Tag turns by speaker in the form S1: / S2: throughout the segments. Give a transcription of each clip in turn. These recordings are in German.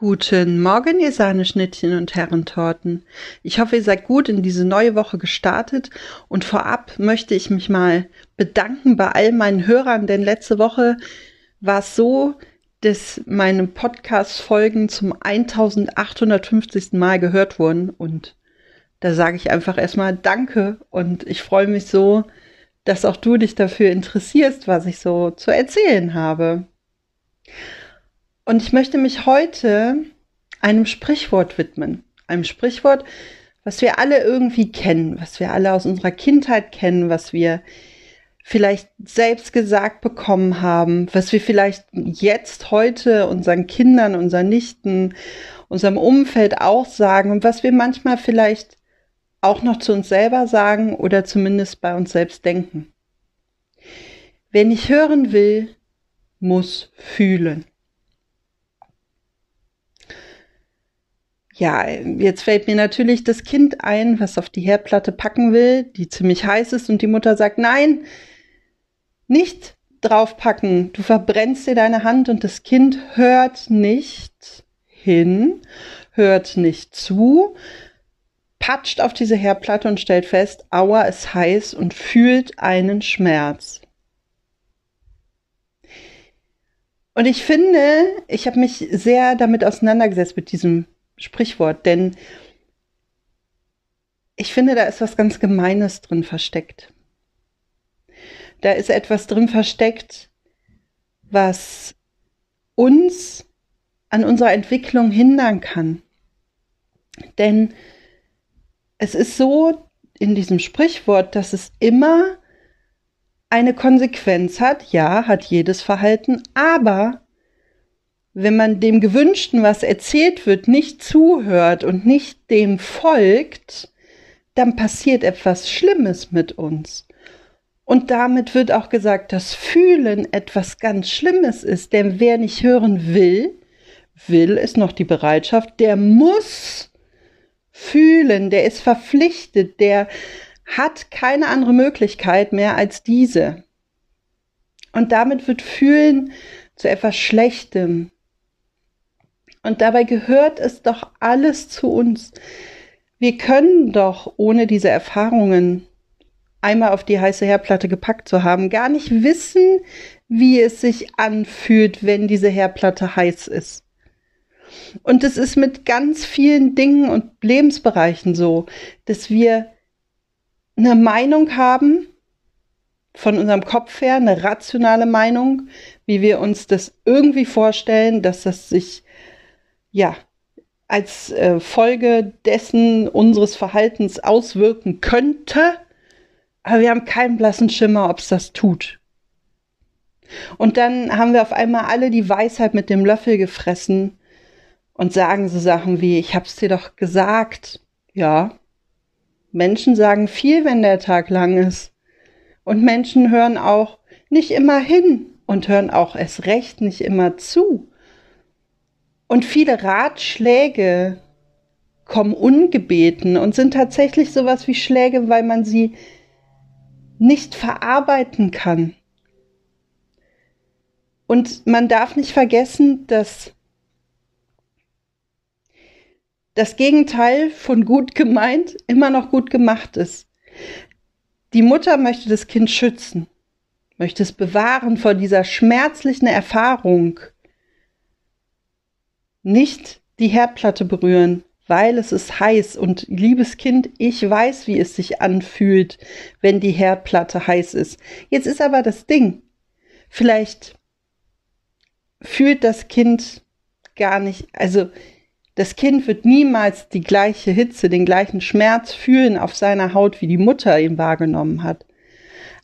S1: Guten Morgen, ihr Sahneschnittchen und Herrentorten. Ich hoffe, ihr seid gut in diese neue Woche gestartet und vorab möchte ich mich mal bedanken bei all meinen Hörern, denn letzte Woche war es so, dass meine Podcast-Folgen zum 1850. Mal gehört wurden und da sage ich einfach erstmal Danke und ich freue mich so, dass auch du dich dafür interessierst, was ich so zu erzählen habe. Und ich möchte mich heute einem Sprichwort widmen. Einem Sprichwort, was wir alle irgendwie kennen, was wir alle aus unserer Kindheit kennen, was wir vielleicht selbst gesagt bekommen haben, was wir vielleicht jetzt heute unseren Kindern, unseren Nichten, unserem Umfeld auch sagen und was wir manchmal vielleicht auch noch zu uns selber sagen oder zumindest bei uns selbst denken. Wer nicht hören will, muss fühlen. Ja, jetzt fällt mir natürlich das Kind ein, was auf die Herdplatte packen will, die ziemlich heiß ist und die Mutter sagt, nein, nicht draufpacken, du verbrennst dir deine Hand und das Kind hört nicht hin, hört nicht zu, patscht auf diese Herdplatte und stellt fest, aua, ist heiß und fühlt einen Schmerz. Und ich finde, ich habe mich sehr damit auseinandergesetzt mit diesem Sprichwort, denn ich finde, da ist was ganz Gemeines drin versteckt. Da ist etwas drin versteckt, was uns an unserer Entwicklung hindern kann. Denn es ist so in diesem Sprichwort, dass es immer eine Konsequenz hat. Ja, hat jedes Verhalten, aber wenn man dem Gewünschten, was erzählt wird, nicht zuhört und nicht dem folgt, dann passiert etwas Schlimmes mit uns. Und damit wird auch gesagt, dass Fühlen etwas ganz Schlimmes ist, denn wer nicht hören will, will ist noch die Bereitschaft, der muss fühlen, der ist verpflichtet, der hat keine andere Möglichkeit mehr als diese. Und damit wird Fühlen zu etwas Schlechtem, und dabei gehört es doch alles zu uns. Wir können doch ohne diese Erfahrungen einmal auf die heiße Herdplatte gepackt zu haben, gar nicht wissen, wie es sich anfühlt, wenn diese Herdplatte heiß ist. Und es ist mit ganz vielen Dingen und Lebensbereichen so, dass wir eine Meinung haben, von unserem Kopf her, eine rationale Meinung, wie wir uns das irgendwie vorstellen, dass das sich ja, als äh, Folge dessen unseres Verhaltens auswirken könnte, aber wir haben keinen blassen Schimmer, ob es das tut. Und dann haben wir auf einmal alle die Weisheit mit dem Löffel gefressen und sagen so Sachen wie, ich hab's dir doch gesagt. Ja. Menschen sagen viel, wenn der Tag lang ist. Und Menschen hören auch nicht immer hin und hören auch erst recht nicht immer zu. Und viele Ratschläge kommen ungebeten und sind tatsächlich sowas wie Schläge, weil man sie nicht verarbeiten kann. Und man darf nicht vergessen, dass das Gegenteil von gut gemeint immer noch gut gemacht ist. Die Mutter möchte das Kind schützen, möchte es bewahren vor dieser schmerzlichen Erfahrung, nicht die Herdplatte berühren, weil es ist heiß und liebes Kind, ich weiß, wie es sich anfühlt, wenn die Herdplatte heiß ist. Jetzt ist aber das Ding, vielleicht fühlt das Kind gar nicht, also das Kind wird niemals die gleiche Hitze, den gleichen Schmerz fühlen auf seiner Haut, wie die Mutter ihn wahrgenommen hat.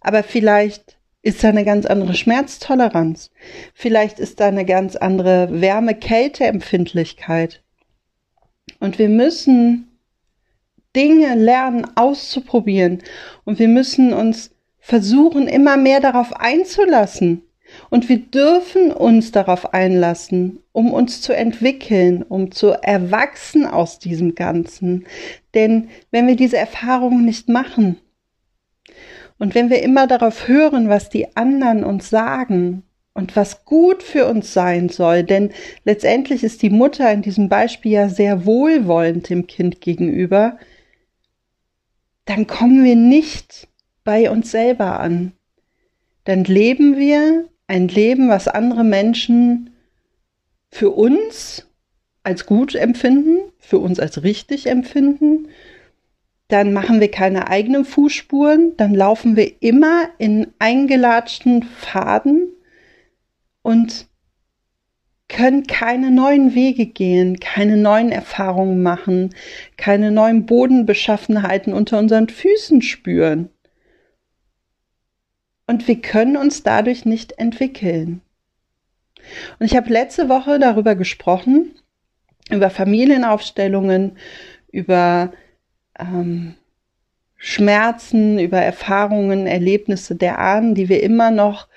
S1: Aber vielleicht ist da eine ganz andere Schmerztoleranz. Vielleicht ist da eine ganz andere Wärme-Kälte-Empfindlichkeit. Und wir müssen Dinge lernen auszuprobieren. Und wir müssen uns versuchen, immer mehr darauf einzulassen. Und wir dürfen uns darauf einlassen, um uns zu entwickeln, um zu erwachsen aus diesem Ganzen. Denn wenn wir diese Erfahrungen nicht machen, und wenn wir immer darauf hören, was die anderen uns sagen, und was gut für uns sein soll, denn letztendlich ist die Mutter in diesem Beispiel ja sehr wohlwollend dem Kind gegenüber, dann kommen wir nicht bei uns selber an. Dann leben wir ein Leben, was andere Menschen für uns als gut empfinden, für uns als richtig empfinden. Dann machen wir keine eigenen Fußspuren, dann laufen wir immer in eingelatschten Faden und können keine neuen Wege gehen, keine neuen Erfahrungen machen, keine neuen Bodenbeschaffenheiten unter unseren Füßen spüren. Und wir können uns dadurch nicht entwickeln. Und ich habe letzte Woche darüber gesprochen, über Familienaufstellungen, über ähm, Schmerzen, über Erfahrungen, Erlebnisse der Ahnen, die wir immer noch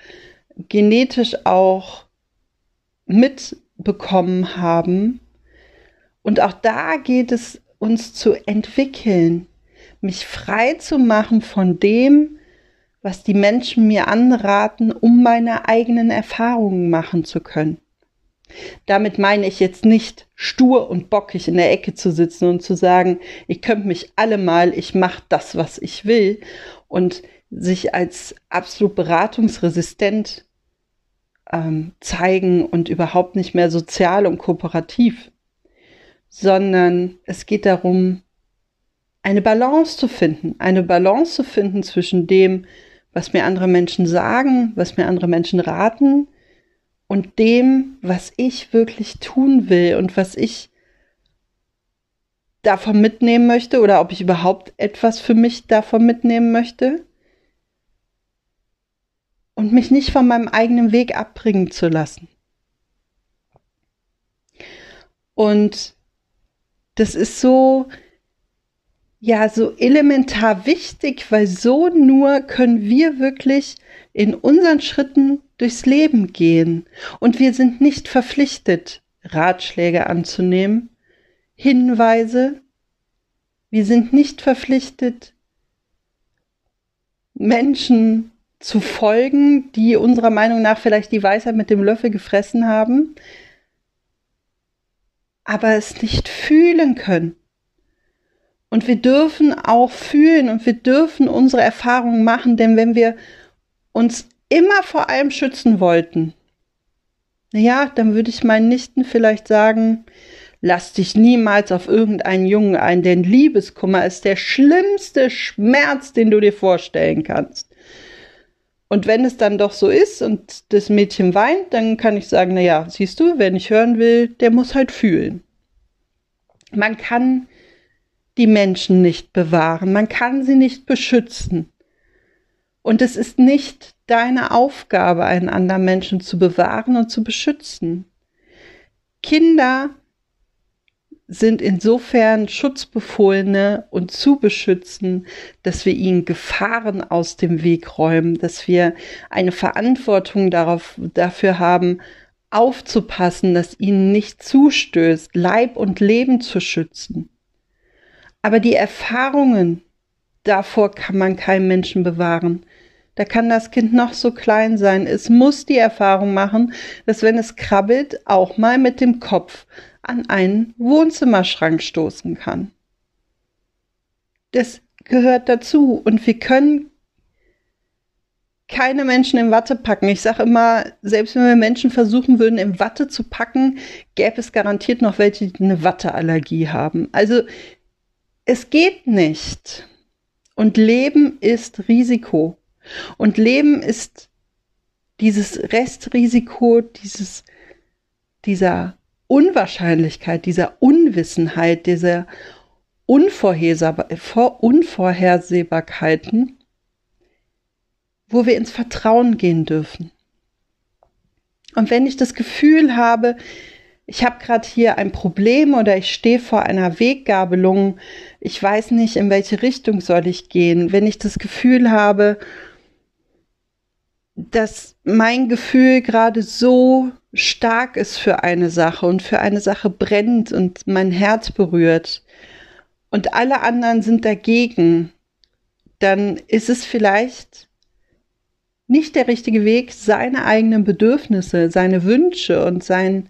S1: genetisch auch mitbekommen haben. Und auch da geht es uns zu entwickeln, mich frei zu machen von dem, was die Menschen mir anraten, um meine eigenen Erfahrungen machen zu können. Damit meine ich jetzt nicht stur und bockig in der Ecke zu sitzen und zu sagen, ich könnte mich alle mal, ich mache das, was ich will und sich als absolut beratungsresistent ähm, zeigen und überhaupt nicht mehr sozial und kooperativ, sondern es geht darum, eine Balance zu finden, eine Balance zu finden zwischen dem, was mir andere Menschen sagen, was mir andere Menschen raten und dem, was ich wirklich tun will und was ich davon mitnehmen möchte oder ob ich überhaupt etwas für mich davon mitnehmen möchte und mich nicht von meinem eigenen Weg abbringen zu lassen. Und das ist so, ja, so elementar wichtig, weil so nur können wir wirklich in unseren Schritten durchs Leben gehen. Und wir sind nicht verpflichtet, Ratschläge anzunehmen, Hinweise. Wir sind nicht verpflichtet, Menschen zu folgen, die unserer Meinung nach vielleicht die Weisheit mit dem Löffel gefressen haben, aber es nicht fühlen können. Und wir dürfen auch fühlen und wir dürfen unsere Erfahrungen machen, denn wenn wir uns immer vor allem schützen wollten, ja, dann würde ich meinen Nichten vielleicht sagen, lass dich niemals auf irgendeinen Jungen ein, denn Liebeskummer ist der schlimmste Schmerz, den du dir vorstellen kannst. Und wenn es dann doch so ist und das Mädchen weint, dann kann ich sagen, na ja, siehst du, wer nicht hören will, der muss halt fühlen. Man kann die Menschen nicht bewahren, man kann sie nicht beschützen. Und es ist nicht deine Aufgabe, einen anderen Menschen zu bewahren und zu beschützen. Kinder sind insofern Schutzbefohlene und zu beschützen, dass wir ihnen Gefahren aus dem Weg räumen, dass wir eine Verantwortung darauf, dafür haben, aufzupassen, dass ihnen nicht zustößt, Leib und Leben zu schützen. Aber die Erfahrungen, davor kann man keinen Menschen bewahren. Da kann das Kind noch so klein sein. Es muss die Erfahrung machen, dass wenn es krabbelt, auch mal mit dem Kopf an einen Wohnzimmerschrank stoßen kann. Das gehört dazu und wir können keine Menschen in Watte packen. Ich sage immer, selbst wenn wir Menschen versuchen würden, in Watte zu packen, gäbe es garantiert noch welche, die eine Watteallergie haben. Also es geht nicht. Und Leben ist Risiko. Und Leben ist dieses Restrisiko, dieses, dieser Unwahrscheinlichkeit, dieser Unwissenheit, dieser Unvorhersehbarkeiten, wo wir ins Vertrauen gehen dürfen. Und wenn ich das Gefühl habe, ich habe gerade hier ein Problem oder ich stehe vor einer Weggabelung, ich weiß nicht, in welche Richtung soll ich gehen, wenn ich das Gefühl habe, dass mein Gefühl gerade so stark ist für eine Sache und für eine Sache brennt und mein Herz berührt und alle anderen sind dagegen, dann ist es vielleicht nicht der richtige Weg, seine eigenen Bedürfnisse, seine Wünsche und sein,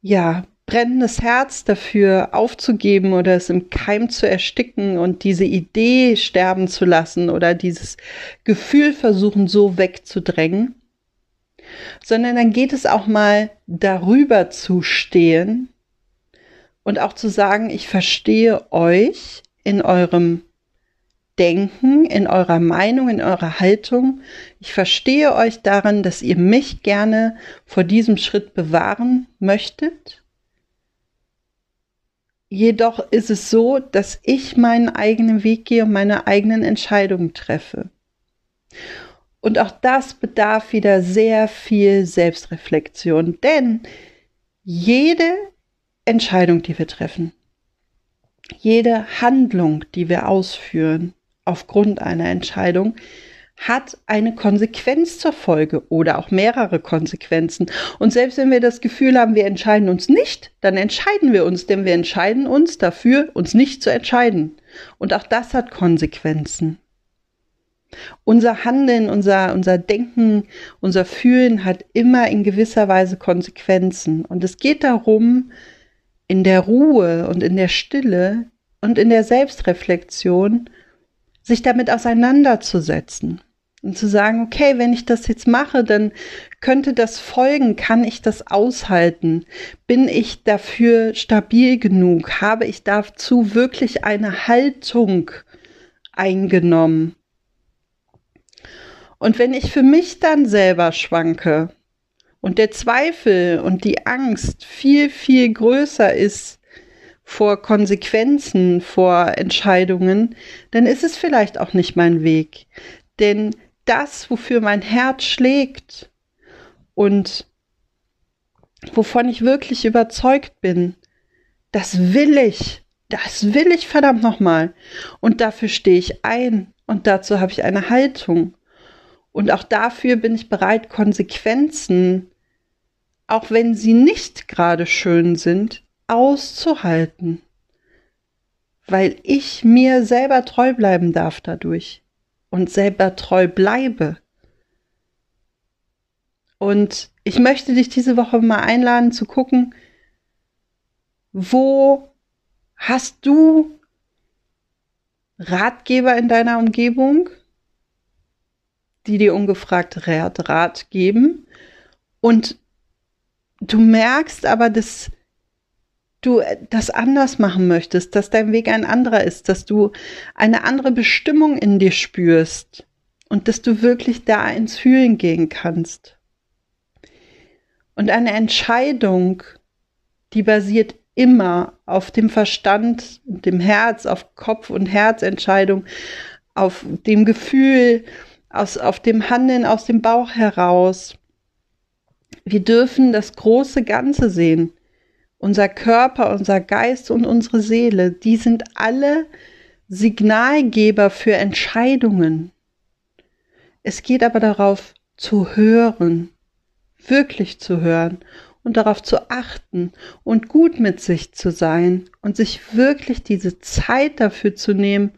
S1: ja, brennendes Herz dafür aufzugeben oder es im Keim zu ersticken und diese Idee sterben zu lassen oder dieses Gefühl versuchen so wegzudrängen, sondern dann geht es auch mal darüber zu stehen und auch zu sagen, ich verstehe euch in eurem Denken, in eurer Meinung, in eurer Haltung. Ich verstehe euch darin, dass ihr mich gerne vor diesem Schritt bewahren möchtet. Jedoch ist es so, dass ich meinen eigenen Weg gehe und meine eigenen Entscheidungen treffe. Und auch das bedarf wieder sehr viel Selbstreflexion, denn jede Entscheidung, die wir treffen, jede Handlung, die wir ausführen, aufgrund einer Entscheidung hat eine Konsequenz zur Folge oder auch mehrere Konsequenzen. Und selbst wenn wir das Gefühl haben, wir entscheiden uns nicht, dann entscheiden wir uns, denn wir entscheiden uns dafür, uns nicht zu entscheiden. Und auch das hat Konsequenzen. Unser Handeln, unser, unser Denken, unser Fühlen hat immer in gewisser Weise Konsequenzen. Und es geht darum, in der Ruhe und in der Stille und in der Selbstreflexion sich damit auseinanderzusetzen und zu sagen, okay, wenn ich das jetzt mache, dann könnte das folgen, kann ich das aushalten? Bin ich dafür stabil genug? Habe ich dazu wirklich eine Haltung eingenommen? Und wenn ich für mich dann selber schwanke und der Zweifel und die Angst viel, viel größer ist, vor Konsequenzen, vor Entscheidungen, dann ist es vielleicht auch nicht mein Weg. Denn das, wofür mein Herz schlägt und wovon ich wirklich überzeugt bin, das will ich, das will ich verdammt nochmal. Und dafür stehe ich ein und dazu habe ich eine Haltung. Und auch dafür bin ich bereit, Konsequenzen, auch wenn sie nicht gerade schön sind, auszuhalten, weil ich mir selber treu bleiben darf dadurch und selber treu bleibe. Und ich möchte dich diese Woche mal einladen zu gucken, wo hast du Ratgeber in deiner Umgebung, die dir ungefragt Rat, geben und du merkst aber, dass du das anders machen möchtest, dass dein Weg ein anderer ist, dass du eine andere Bestimmung in dir spürst und dass du wirklich da ins Fühlen gehen kannst. Und eine Entscheidung, die basiert immer auf dem Verstand, dem Herz, auf Kopf- und Herzentscheidung, auf dem Gefühl, aus, auf dem Handeln aus dem Bauch heraus. Wir dürfen das große Ganze sehen unser Körper, unser Geist und unsere Seele, die sind alle Signalgeber für Entscheidungen. Es geht aber darauf zu hören, wirklich zu hören und darauf zu achten und gut mit sich zu sein und sich wirklich diese Zeit dafür zu nehmen,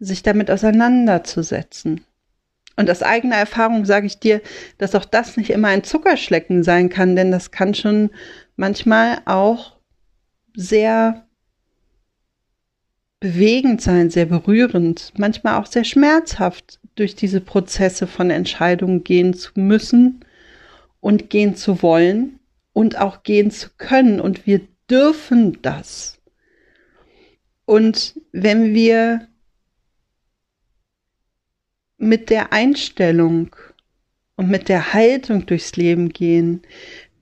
S1: sich damit auseinanderzusetzen. Und aus eigener Erfahrung sage ich dir, dass auch das nicht immer ein Zuckerschlecken sein kann, denn das kann schon manchmal auch sehr bewegend sein, sehr berührend, manchmal auch sehr schmerzhaft durch diese Prozesse von Entscheidungen gehen zu müssen und gehen zu wollen und auch gehen zu können. Und wir dürfen das. Und wenn wir mit der Einstellung und mit der Haltung durchs Leben gehen,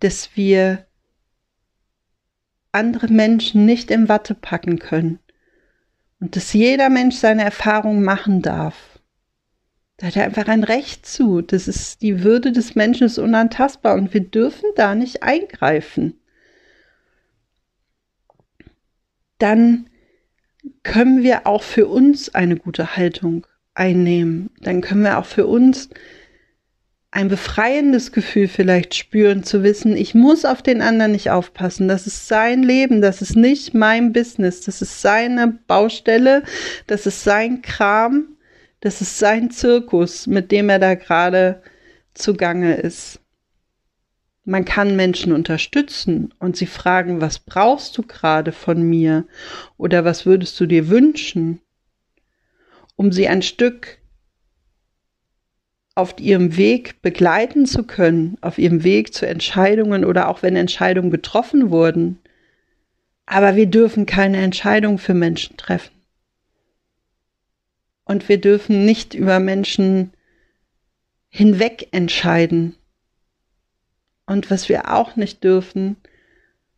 S1: dass wir andere Menschen nicht in Watte packen können und dass jeder Mensch seine Erfahrung machen darf. Da hat er einfach ein Recht zu. Das ist die Würde des Menschen ist unantastbar und wir dürfen da nicht eingreifen. Dann können wir auch für uns eine gute Haltung einnehmen. Dann können wir auch für uns ein befreiendes Gefühl vielleicht spüren, zu wissen, ich muss auf den anderen nicht aufpassen. Das ist sein Leben, das ist nicht mein Business, das ist seine Baustelle, das ist sein Kram. Das ist sein Zirkus, mit dem er da gerade zugange ist. Man kann Menschen unterstützen und sie fragen, was brauchst du gerade von mir oder was würdest du dir wünschen, um sie ein Stück auf ihrem Weg begleiten zu können, auf ihrem Weg zu Entscheidungen oder auch wenn Entscheidungen getroffen wurden. Aber wir dürfen keine Entscheidung für Menschen treffen. Und wir dürfen nicht über Menschen hinweg entscheiden. Und was wir auch nicht dürfen,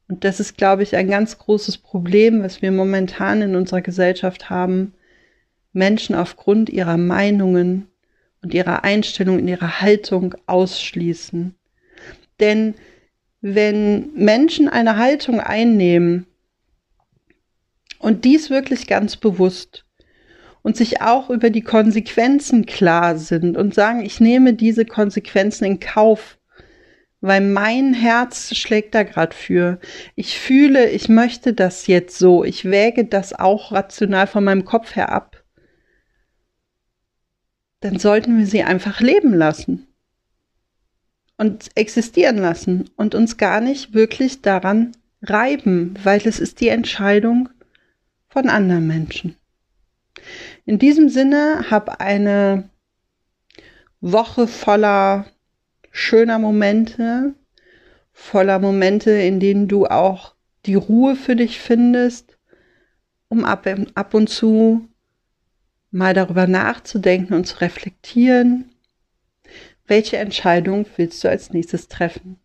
S1: und das ist, glaube ich, ein ganz großes Problem, was wir momentan in unserer Gesellschaft haben, Menschen aufgrund ihrer Meinungen und ihrer Einstellung, in ihrer Haltung ausschließen. Denn wenn Menschen eine Haltung einnehmen und dies wirklich ganz bewusst und sich auch über die Konsequenzen klar sind und sagen, ich nehme diese Konsequenzen in Kauf, weil mein Herz schlägt da gerade für. Ich fühle, ich möchte das jetzt so. Ich wäge das auch rational von meinem Kopf her ab dann sollten wir sie einfach leben lassen und existieren lassen und uns gar nicht wirklich daran reiben, weil es ist die Entscheidung von anderen Menschen. In diesem Sinne, hab eine Woche voller schöner Momente, voller Momente, in denen du auch die Ruhe für dich findest, um ab, ab und zu mal darüber nachzudenken und zu reflektieren, welche Entscheidung willst du als nächstes treffen.